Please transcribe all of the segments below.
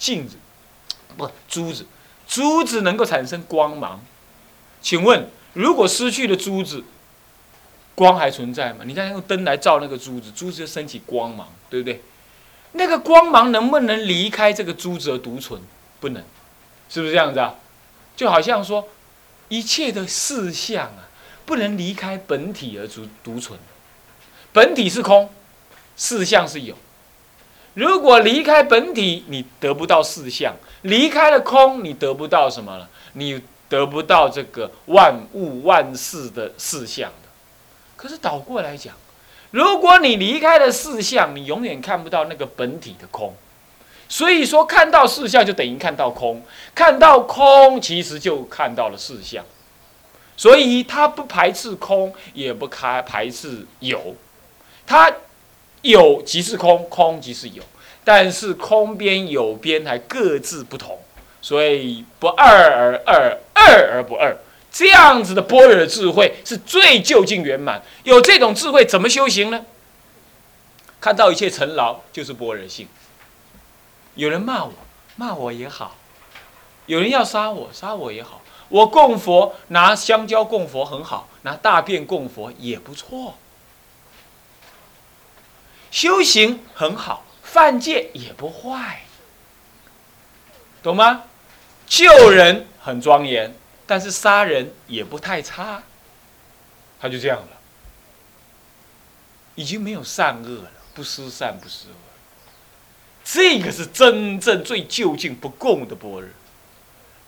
镜子，不珠子，珠子能够产生光芒。请问，如果失去了珠子，光还存在吗？你看用灯来照那个珠子，珠子就升起光芒，对不对？那个光芒能不能离开这个珠子而独存？不能，是不是这样子啊？就好像说，一切的事相啊，不能离开本体而独独存。本体是空，事相是有。如果离开本体，你得不到事相；离开了空，你得不到什么了？你得不到这个万物万事的事相的。可是倒过来讲，如果你离开了事相，你永远看不到那个本体的空。所以说，看到事相就等于看到空，看到空其实就看到了事相。所以它不排斥空，也不开排斥有。它有即是空，空即是有，但是空边有边还各自不同，所以不二而二，二而不二，这样子的般若智慧是最究竟圆满。有这种智慧，怎么修行呢？看到一切尘劳就是般若性。有人骂我，骂我也好；有人要杀我，杀我也好。我供佛拿香蕉供佛很好，拿大便供佛也不错。修行很好，犯戒也不坏，懂吗？救人很庄严，但是杀人也不太差。他就这样了，已经没有善恶了，不失善不失恶。这个是真正最究竟不共的般若。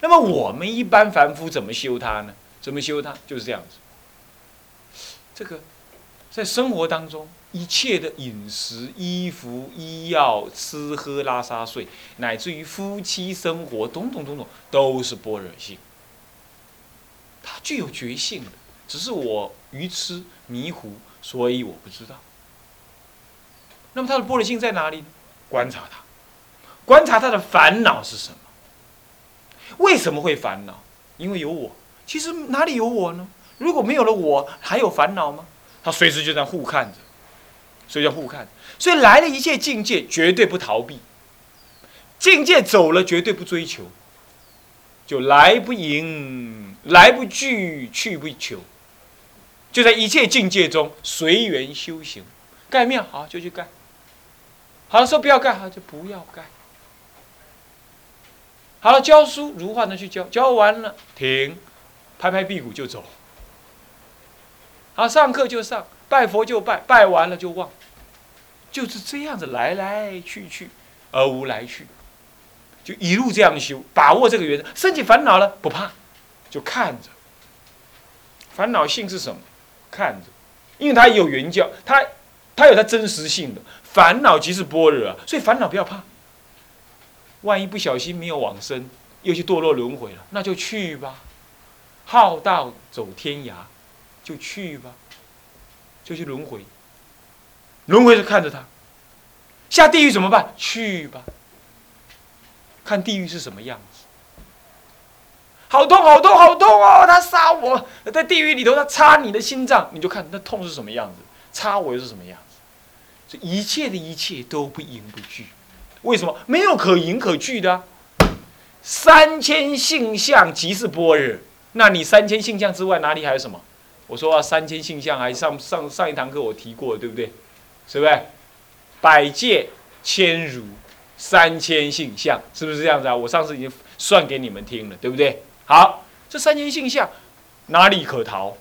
那么我们一般凡夫怎么修它呢？怎么修它？就是这样子。这个在生活当中。一切的饮食、衣服、医药、吃喝拉撒睡，乃至于夫妻生活，种种种种，都是般若性。它具有觉性的，只是我愚痴迷糊，所以我不知道。那么它的般若性在哪里呢？观察它，观察它的烦恼是什么？为什么会烦恼？因为有我。其实哪里有我呢？如果没有了我，还有烦恼吗？他随时就在互看着。所以叫互看，所以来了一切境界，绝对不逃避；境界走了，绝对不追求。就来不迎，来不拒，去不求。就在一切境界中随缘修行，盖庙好就去盖，好了说不要盖好就不要盖。好了教书如幻的去教，教完了停，拍拍屁股就走。好上课就上，拜佛就拜，拜完了就忘。就是这样子来来去去，而无来去，就一路这样修，把握这个原则。升起烦恼了不怕，就看着。烦恼性是什么？看着，因为它有原教，它它有它真实性的。烦恼即是般若，所以烦恼不要怕。万一不小心没有往生，又去堕落轮回了，那就去吧。好道走天涯，就去吧，就去轮回。轮回是看着他，下地狱怎么办？去吧，看地狱是什么样子。好痛，好痛，好痛哦！他杀我，在地狱里头，他插你的心脏，你就看那痛是什么样子，插我又是什么样子。这一切的一切都不迎不惧，为什么？没有可迎可惧的。三千性相即是般若，那你三千性相之外，哪里还有什么？我说啊，三千性相还上上上一堂课我提过，对不对？是不是？百界千如，三千性相，是不是这样子啊？我上次已经算给你们听了，对不对？好，这三千性相哪里可逃？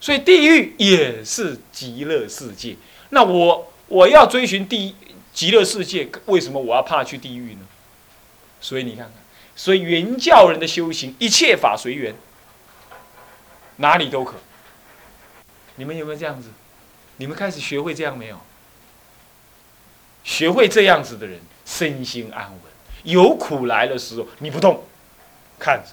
所以地狱也是极乐世界。那我我要追寻地极乐世界，为什么我要怕去地狱呢？所以你看看，所以原教人的修行，一切法随缘，哪里都可。你们有没有这样子？你们开始学会这样没有？学会这样子的人，身心安稳。有苦来的时候，你不动，看着，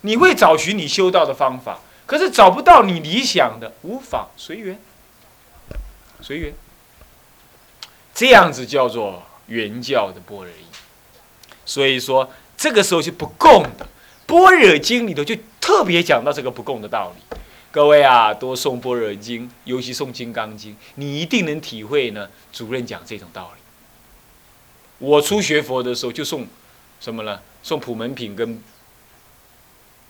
你会找寻你修道的方法。可是找不到你理想的，无法随缘，随缘。这样子叫做原教的波尔意。所以说，这个时候是不共的。般若经里头就特别讲到这个不共的道理。各位啊，多诵《般若经》，尤其诵《金刚经》，你一定能体会呢。主任讲这种道理，我初学佛的时候就送什么呢？送普门品跟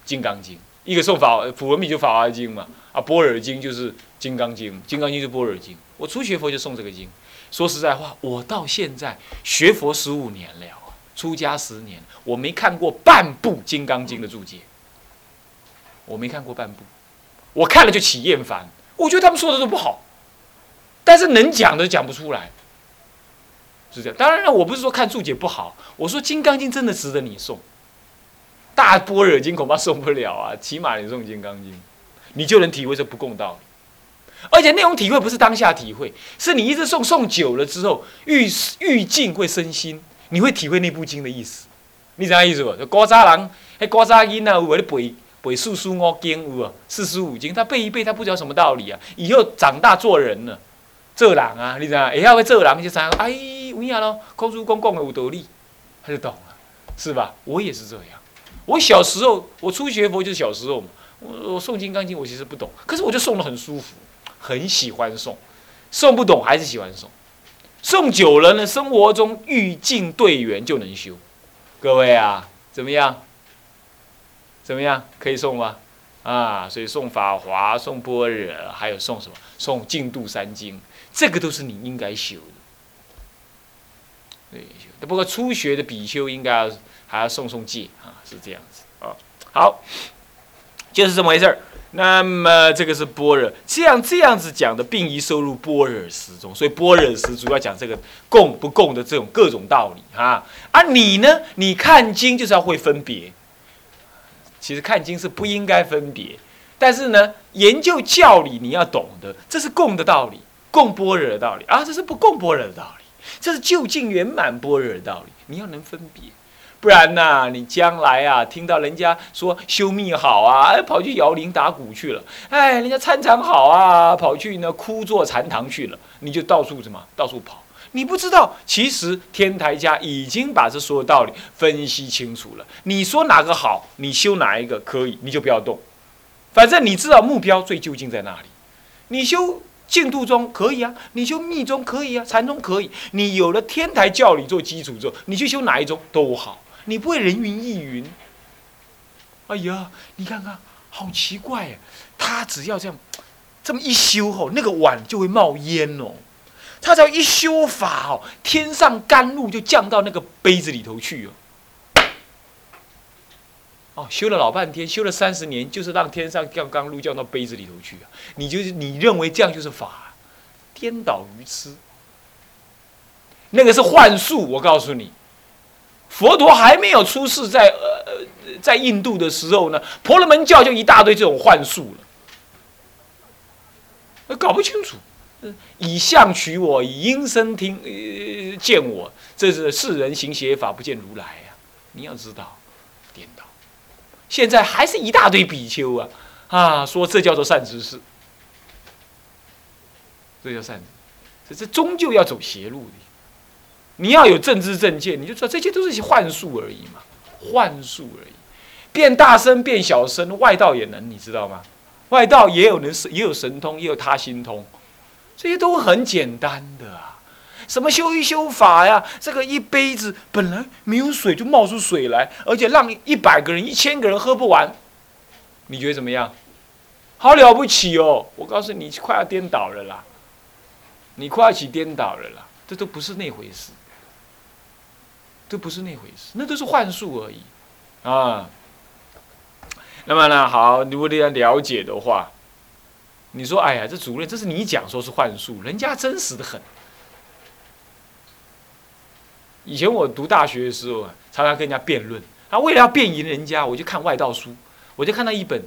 金刚经，一个送法普门品就法华经嘛，啊般若经就是金刚经，金刚经就般若经。我初学佛就送这个经。说实在话，我到现在学佛十五年了，出家十年，我没看过半部《金刚经》的注解，我没看过半部，我看了就起厌烦，我觉得他们说的都不好，但是能讲的讲不出来。是这样，当然了，我不是说看注解不好，我说《金刚经》真的值得你送，《大般若经》恐怕送不了啊，起码你送《金刚经》，你就能体会这不共道理，而且那种体会不是当下体会，是你一直送送久了之后，欲欲境会生心，你会体会那部经的意思，你知道意思不？古早人，迄古早囡仔有咧背背四书五经有？四书五经，他背一背，他不知道什么道理啊，以后长大做人了。做人啊，你知道？也要会做人就知，哎，有影咯，孔子公讲的有道理，他就懂了，是吧？我也是这样。我小时候，我初学佛就是小时候嘛。我我诵《金刚经》，我其实不懂，可是我就诵的很舒服，很喜欢诵。诵不懂还是喜欢诵，诵久了呢，生活中遇境对缘就能修。各位啊，怎么样？怎么样？可以诵吗？啊，所以诵法华、诵般若，还有诵什么？诵净度三经。这个都是你应该修的，对，不过初学的比丘应该要还要送送戒啊，是这样子啊。好，就是这么回事儿。那么这个是般若，这样这样子讲的，并宜收入般若时中。所以般若时主要讲这个共不共的这种各种道理啊。而你呢，你看经就是要会分别。其实看经是不应该分别，但是呢，研究教理你要懂得，这是共的道理。共般若的道理啊，这是不共般若的道理，这是就近圆满般若的道理。你要能分别，不然呐，你将来啊，听到人家说修密好啊，跑去摇铃打鼓去了；哎，人家参禅好啊，跑去呢枯坐禅堂去了，你就到处什么，到处跑。你不知道，其实天台家已经把这所有道理分析清楚了。你说哪个好，你修哪一个可以，你就不要动。反正你知道目标最究竟在哪里，你修。净土中可以啊，你修密宗可以啊，禅宗可以。你有了天台教理做基础之后，你去修哪一宗都好，你不会人云亦云。哎呀，你看看，好奇怪呀！他只要这样，这么一修吼，那个碗就会冒烟哦。他只要一修法哦，天上甘露就降到那个杯子里头去哦。哦，修了老半天，修了三十年，就是让天上降甘露降到杯子里头去啊！你就是你认为这样就是法，颠倒愚痴。那个是幻术，我告诉你，佛陀还没有出世，在呃在印度的时候呢，婆罗门教就一大堆这种幻术了，搞不清楚。以相取我，以音声听呃见我，这是世人行邪法，不见如来呀！你要知道，颠倒。现在还是一大堆比丘啊，啊，说这叫做善知识，这叫善，这这终究要走邪路的。你要有正知正见，你就知道这些都是些幻术而已嘛，幻术而已。变大声变小声，外道也能，你知道吗？外道也有能也有神通，也有他心通，这些都很简单的啊。什么修一修法呀？这个一杯子本来没有水，就冒出水来，而且让一百个人、一千个人喝不完，你觉得怎么样？好了不起哦！我告诉你，快要颠倒了啦！你快要起颠倒了啦！这都不是那回事，这不是那回事，那都是幻术而已啊。那么呢，好，如果你要了解的话，你说，哎呀，这主任，这是你讲说是幻术，人家真实的很。以前我读大学的时候啊，常常跟人家辩论。啊为了要辩赢人家，我就看外道书，我就看到一本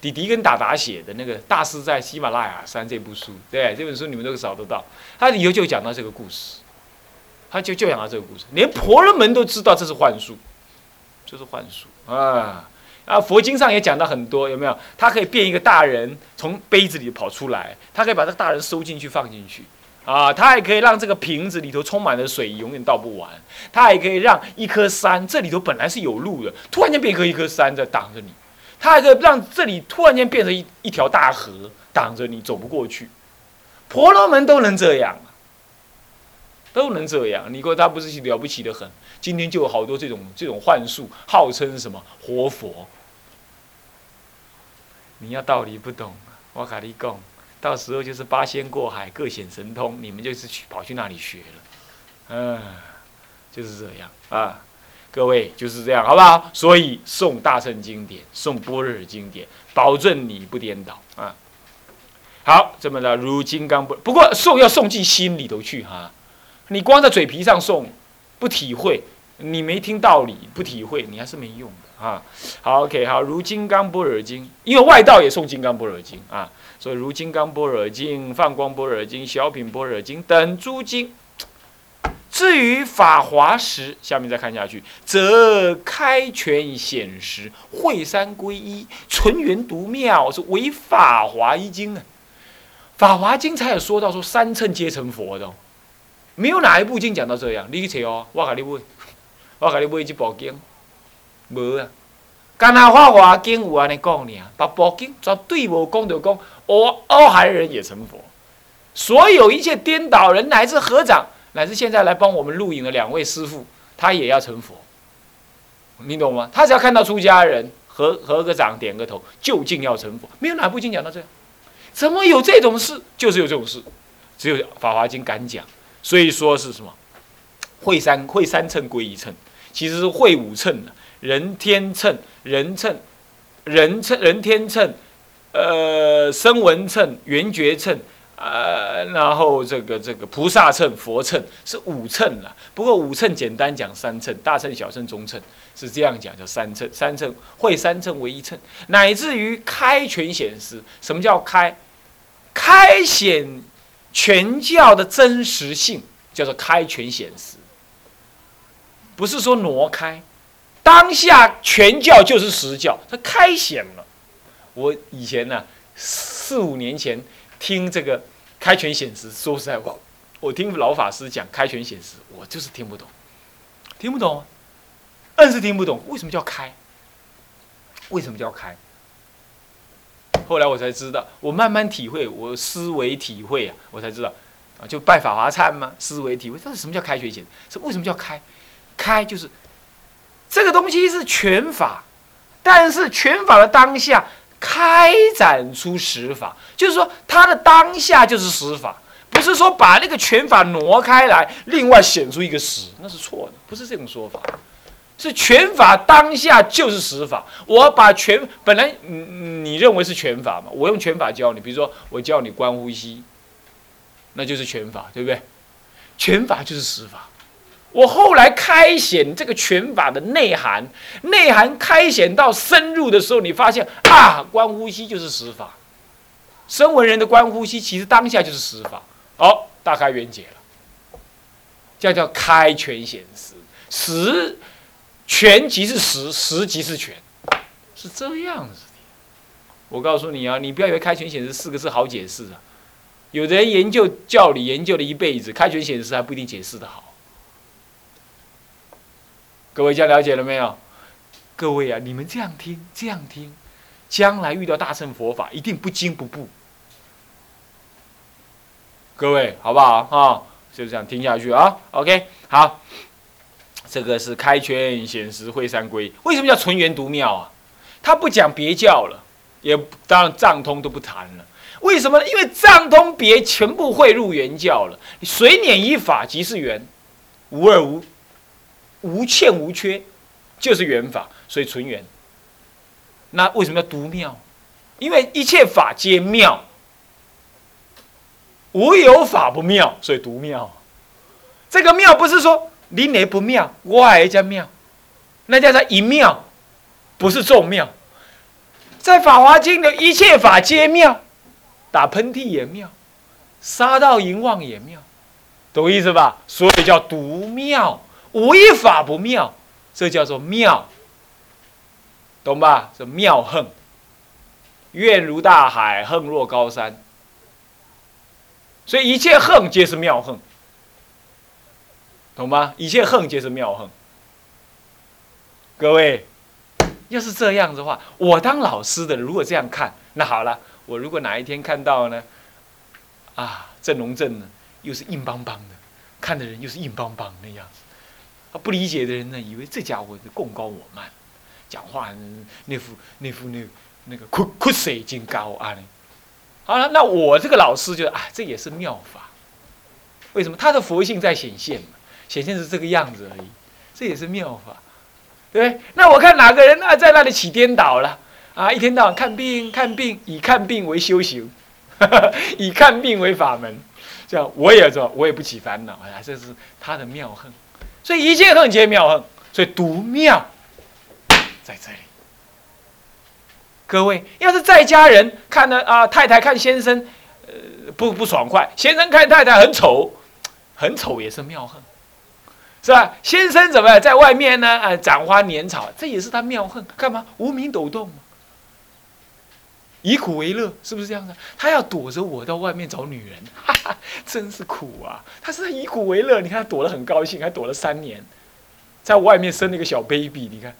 迪迪跟达达写的那个《大师在喜马拉雅山》这部书。对，这本书你们都找得到。他以后就讲到这个故事，他就就讲到这个故事，连婆罗门都知道这是幻术，这是幻术啊！啊，佛经上也讲到很多，有没有？他可以变一个大人从杯子里跑出来，他可以把这个大人收进去放进去。啊，他还可以让这个瓶子里头充满了水，永远倒不完。他还可以让一颗山，这里头本来是有路的，突然间变成一颗山在挡着你。他还可以让这里突然间变成一一条大河，挡着你走不过去。婆罗门都能这样，都能这样。你说他不是了不起的很？今天就有好多这种这种幻术，号称什么活佛。你要道理不懂，我跟你讲，到时候就是八仙过海，各显神通，你们就是去跑去那里学了，嗯，就是这样啊。各位就是这样，好不好？所以送大乘经典，送般若经典，保证你不颠倒啊。好，这么的如金刚不，不过送要送进心里头去哈。你光在嘴皮上送，不体会，你没听道理，不体会，你还是没用的啊。好，OK，好，如金刚般若经，因为外道也诵金刚般若经啊，所以如金刚般若经、放光般若经、小品般若经等诸经。至于法华时，下面再看下去，则开权显实，会三归一，纯元独妙，是为法华一经啊。法华经才有说到说三乘皆成佛的，哦没有哪一部经讲到这样。你去查哦，我给你买，我给你买一部经，无啊。干那法华经有安尼讲尔，别部经绝对无讲到讲，阿阿含人也成佛。所有一切颠倒人乃至合掌。乃至现在来帮我们录影的两位师傅，他也要成佛，你懂吗？他只要看到出家人合合个掌、点个头，就近要成佛。没有哪部经讲到这样，怎么有这种事？就是有这种事，只有《法华经》敢讲。所以说是什么？会三会三称归一称，其实是会五称的：人天乘、人称、人称、人天乘、呃声闻乘、缘觉乘。呃，然后这个这个菩萨乘、佛乘是五称了。不过五称简单讲三称，大称、小称、中称是这样讲，叫三称。三称会三称为一称，乃至于开权显实。什么叫开？开显全教的真实性，叫做开权显实。不是说挪开，当下全教就是实教，它开显了。我以前呢，四五年前。听这个开权显实，说实在话，我听老法师讲开权显实，我就是听不懂，听不懂，硬是听不懂。为什么叫开？为什么叫开？后来我才知道，我慢慢体会，我思维体会啊，我才知道啊，就拜法华忏嘛，思维体会，到底什么叫开权显？是为什么叫开？开就是这个东西是权法，但是权法的当下。开展出实法，就是说，它的当下就是实法，不是说把那个权法挪开来，另外显出一个实，那是错的，不是这种说法。是拳法当下就是实法。我把拳本来你你认为是拳法嘛，我用拳法教你，比如说我教你观呼吸，那就是拳法，对不对？拳法就是实法。我后来开显这个拳法的内涵，内涵开显到深入的时候，你发现啊，观呼吸就是实法，声闻人的观呼吸其实当下就是实法，好，大开圆解了，这叫开拳显实，实权即是实，实即是权，是这样子的。我告诉你啊，你不要以为开权显实四个字好解释啊，有的人研究教理研究了一辈子，开权显实还不一定解释的好。各位家了解了没有？各位啊，你们这样听，这样听，将来遇到大乘佛法，一定不惊不怖。各位，好不好啊？就这样听下去啊。OK，好，这个是开权显实会三归。为什么叫纯元独妙啊？他不讲别教了，也当然藏通都不谈了。为什么呢？因为藏通别全部汇入原教了，随念一法即是圆，无二无。无欠无缺，就是缘法，所以纯元。那为什么要独妙？因为一切法皆妙，无有法不妙，所以独妙。这个妙不是说你哪不妙，我还叫妙，那叫做一妙，不是众妙。在《法华经》的一切法皆妙，打喷嚏也妙，杀到淫妄也妙，懂意思吧？所以叫独妙。无一法不妙，这叫做妙，懂吧？这妙恨，愿如大海，恨若高山。所以一切恨皆是妙恨，懂吗？一切恨皆是妙恨。各位，要是这样的话，我当老师的如果这样看，那好了，我如果哪一天看到呢，啊，郑龙正呢，又是硬邦邦的。看的人又是硬邦邦那样子。啊，不理解的人呢，以为这家伙是贡高我慢，讲话那副那副那那个哭哭水金高啊。好了，那我这个老师就啊，这也是妙法。为什么他的佛性在显现嘛？显现是这个样子而已，这也是妙法，对对？那我看哪个人啊，在那里起颠倒了啊？一天到晚看病看病，以看病为修行，以看病为法门，这样我也做，我也不起烦恼。哎，这是他的妙恨，所以一切恨皆妙恨，所以独妙在这里。各位，要是在家人看呢啊，太太看先生，呃，不不爽快；先生看太太很丑，很丑也是妙恨，是吧？先生怎么，在外面呢？啊，斩花拈草，这也是他妙恨。干嘛？无名抖动，以苦为乐，是不是这样的？他要躲着我到外面找女人，哈哈，真是苦啊！他是以苦为乐，你看他躲得很高兴，还躲了三年，在外面生了一个小 baby，你看。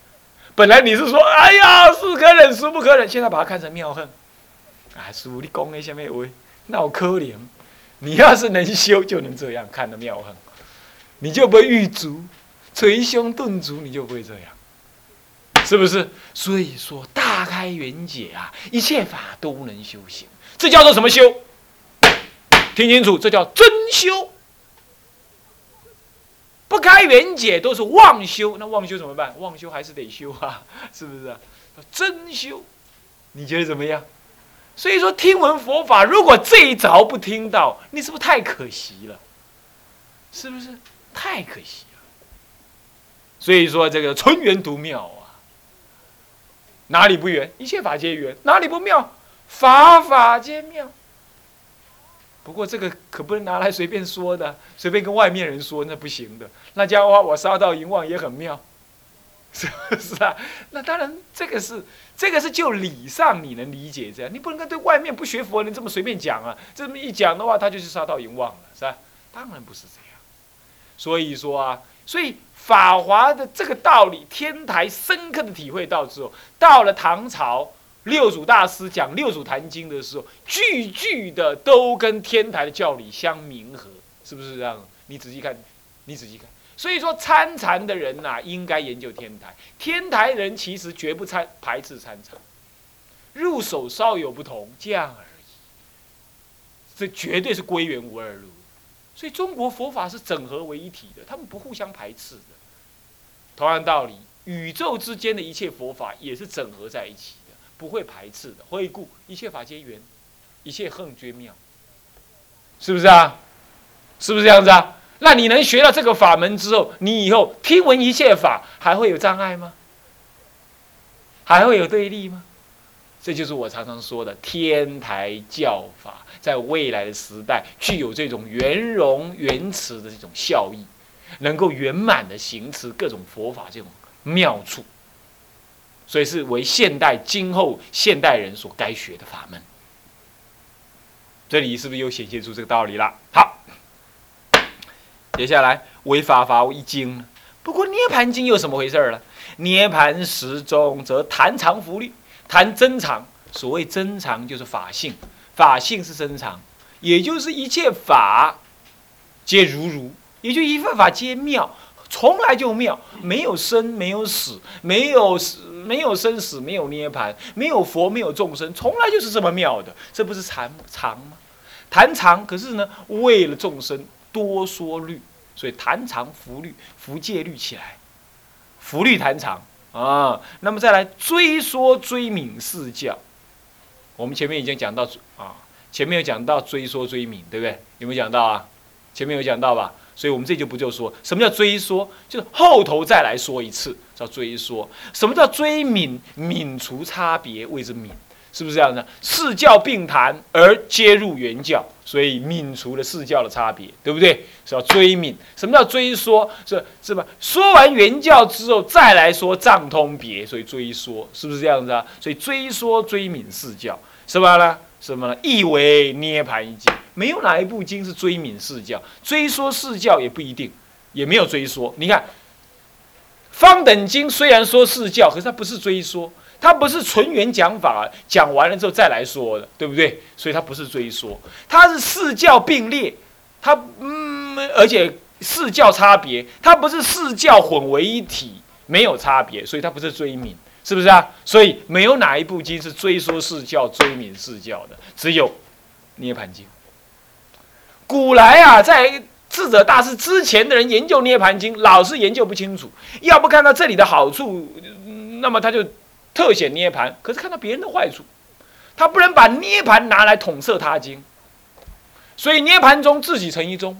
本来你是说，哎呀，是可忍，孰不可忍。现在把他看成妙恨，啊，师傅，你讲的什么话？那我可怜。你要是能修，就能这样看的妙恨，你就不会遇足，捶胸顿足，你就不会这样，是不是？所以说，大开圆解啊，一切法都能修行，这叫做什么修？听清楚，这叫真修。不开圆解都是妄修，那妄修怎么办？妄修还是得修啊，是不是？真修，你觉得怎么样？所以说听闻佛法，如果这一着不听到，你是不是太可惜了？是不是太可惜了？所以说这个纯圆独妙啊，哪里不圆？一切法皆圆，哪里不妙？法法皆妙。不过这个可不能拿来随便说的，随便跟外面人说那不行的。那家伙我杀到淫妄也很妙，是不是啊？那当然，这个是这个是就理上你能理解这样，你不能跟对外面不学佛人这么随便讲啊。这么一讲的话，他就是杀到淫妄了，是吧？当然不是这样。所以说啊，所以法华的这个道理，天台深刻的体会到之后，到了唐朝。六祖大师讲《六祖坛经》的时候，句句的都跟天台的教理相弥合，是不是这样？你仔细看，你仔细看。所以说参禅的人呐，应该研究天台。天台人其实绝不参排斥参禅，入手稍有不同，这样而已。这绝对是归元无二路。所以中国佛法是整合为一体的，他们不互相排斥的。同样道理，宇宙之间的一切佛法也是整合在一起的。不会排斥的，何以故？一切法皆缘，一切恨绝妙，是不是啊？是不是这样子啊？那你能学到这个法门之后，你以后听闻一切法还会有障碍吗？还会有对立吗？这就是我常常说的天台教法，在未来的时代具有这种圆融圆慈的这种效益，能够圆满的行持各种佛法这种妙处。所以是为现代今后现代人所该学的法门。这里是不是又显现出这个道理了？好，接下来为法法一经。不过涅盘经又什么回事儿了？涅盘时中则谈常福律，谈真常。所谓真常就是法性，法性是真常，也就是一切法皆如如，也就一切法皆妙。从来就妙，没有生，没有死，没有死，没有生死，没有涅盘，没有佛，没有众生，从来就是这么妙的。这不是禅常吗？谈常，可是呢，为了众生多说律，所以谈常福律，福戒律起来，福律谈常啊。那么再来追说追敏四教，我们前面已经讲到啊，前面有讲到追说追敏，对不对？有没有讲到啊？前面有讲到吧？所以我们这就不就说什么叫追说，就是后头再来说一次叫追说。什么叫追敏？敏除差别谓之敏，是不是这样的？四教并谈而皆入原教，所以泯除了四教的差别，对不对？是要追泯。什么叫追说？是是吧？说完原教之后再来说藏通别，所以追说，是不是这样子啊？所以追说追泯四教，是吧呢？什么呢？意为涅盘一经，没有哪一部经是追泯四教，追说四教也不一定，也没有追说。你看，方等经虽然说四教，可是它不是追说，它不是纯元讲法，讲完了之后再来说的，对不对？所以它不是追说，它是四教并列，它嗯，而且四教差别，它不是四教混为一体，没有差别，所以它不是追名，是不是啊？所以没有哪一部经是追说四教、追名四教的，只有《涅盘经》。古来啊，在智者大师之前的人研究《涅盘经》，老是研究不清楚，要不看到这里的好处，那么他就特显涅盘，可是看到别人的坏处，他不能把涅盘拿来统摄他经，所以涅盘中自己成一宗。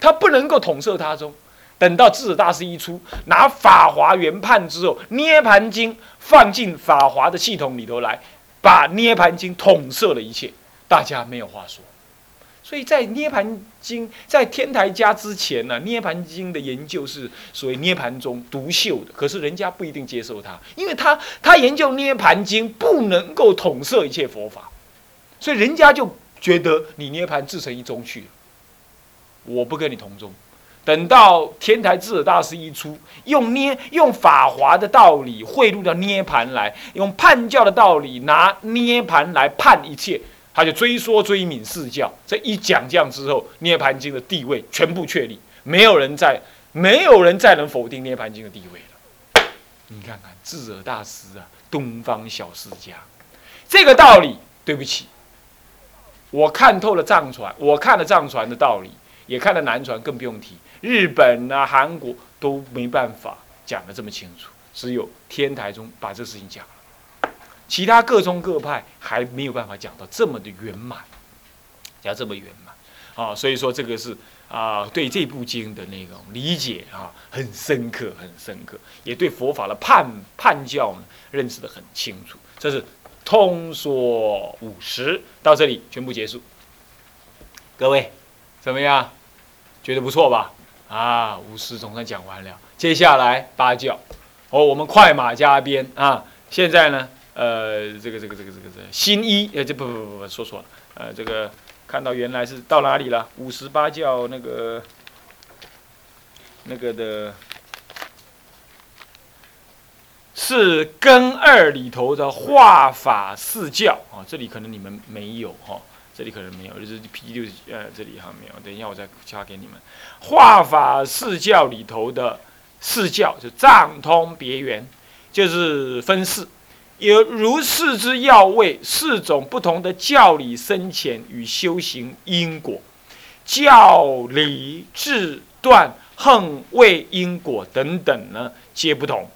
他不能够统摄他中，等到智者大师一出，拿法华原判之后，《涅盘经》放进法华的系统里头来，把《涅盘经》统摄了一切，大家没有话说。所以在《涅盘经》在天台家之前呢，《涅盘经》的研究是所谓涅盘中独秀的，可是人家不一定接受他，因为他他研究《涅盘经》不能够统摄一切佛法，所以人家就觉得你涅盘自成一宗去了。我不跟你同宗，等到天台智者大师一出，用捏用法华的道理汇入到涅盘来，用判教的道理拿涅盘来判一切，他就追说追敏四教。这一讲这样之后，涅盘经的地位全部确立，没有人再没有人再能否定涅盘经的地位了。你看看智者大师啊，东方小释家，这个道理，对不起，我看透了藏传，我看了藏传的道理。也看了南传，更不用提日本啊、韩国都没办法讲的这么清楚，只有天台中把这事情讲了，其他各宗各派还没有办法讲到这么的圆满，讲这么圆满啊，所以说这个是啊对这部经的那种理解啊很深刻，很深刻，也对佛法的判判教呢认识的很清楚，这是通说五十到这里全部结束，各位怎么样？觉得不错吧？啊，五十总算讲完了。接下来八教，哦，我们快马加鞭啊！现在呢，呃，这个这个这个这个这新一，呃，这不不不不说错了，呃，这个看到原来是到哪里了？五十八教那个那个的，是根二里头的化法四教啊，这里可能你们没有哈。这里可能没有，就是 P 六呃，这里哈没有。等一下我再加给你们。化法四教里头的四教，就藏通别圆，就是分四，有如是之要位，四种不同的教理深浅与修行因果，教理智断横位因果等等呢，皆不同，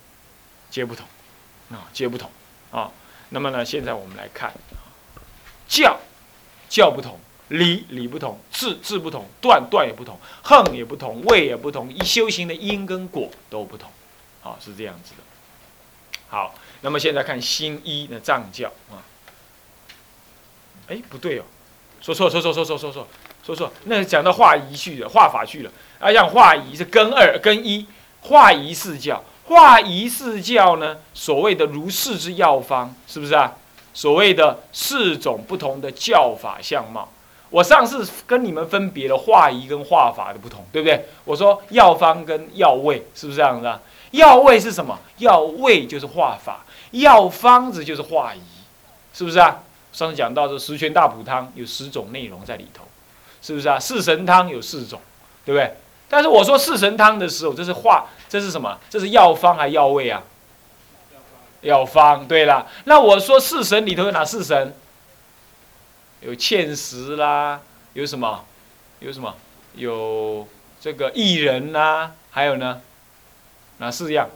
皆不同，啊，皆不同啊。那么呢，现在我们来看教。教不同，理理不同，智智不同，断断也不同，横也不同，位也不同，一修行的因跟果都不同，啊是这样子的。好，那么现在看新一的藏教啊，哎不对哦，说错说错说错说错说错，那讲到化仪去了，化法去了，啊像化仪是根二根一，化仪四教，化仪四教呢，所谓的如是之药方，是不是啊？所谓的四种不同的教法相貌，我上次跟你们分别了化仪跟化法的不同，对不对？我说药方跟药味是不是这样子啊？药味是什么？药味就是化法，药方子就是化仪，是不是啊？上次讲到这十全大补汤有十种内容在里头，是不是啊？四神汤有四种，对不对？但是我说四神汤的时候，这是化，这是什么？这是药方还是药味啊？药方对了，那我说四神里头有哪四神？有芡实啦，有什么？有什么？有这个薏仁呐，还有呢？哪四样？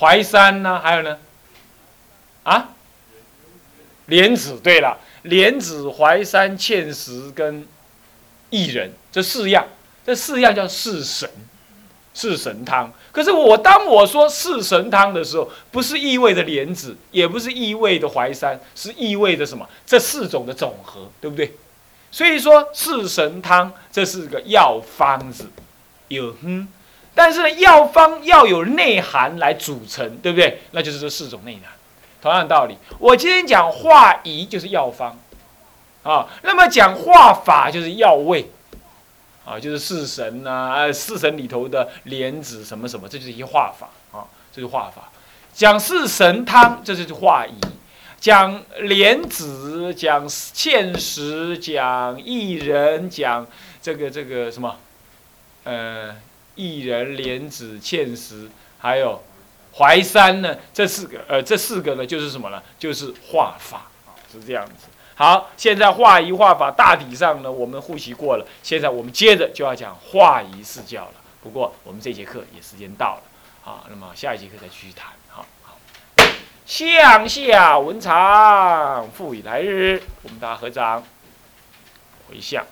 淮山呢，还有呢？啊？莲子对了，莲子、淮山、芡实跟薏仁这四样，这四样叫四神。四神汤，可是我当我说四神汤的时候，不是意味着莲子，也不是意味着淮山，是意味着什么？这四种的总和，对不对？所以说四神汤这是个药方子，有哼，但是呢，药方要有内涵来组成，对不对？那就是这四种内涵。同样的道理，我今天讲化仪就是药方，啊，那么讲化法就是药味。啊，就是四神呐，四神里头的莲子什么什么，这就是一些画法啊，这是画法。讲四神汤，这就是画仪；讲莲子，讲芡实，讲薏仁，讲这个这个什么呃，一人、莲子、芡实，还有淮山呢，这四个，呃，这四个呢，就是什么呢？就是画法，是这样子。好，现在画仪画法大体上呢，我们复习过了。现在我们接着就要讲画。仪四教了。不过我们这节课也时间到了，好，那么下一节课再继续谈。好，好。向下文长，复以来日。我们大家合掌，回向，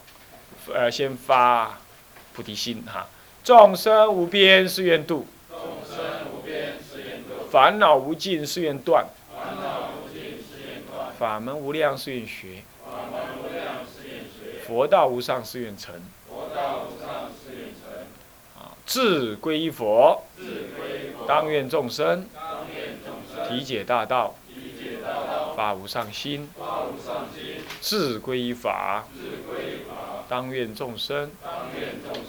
呃，先发菩提心哈。众生无边誓愿度，众生无边誓愿度。烦恼无尽誓愿断。法门无量誓愿学，佛道无上誓愿成。啊，智归依佛，当愿众生。体解大道，法无上心。智归依法，当愿众生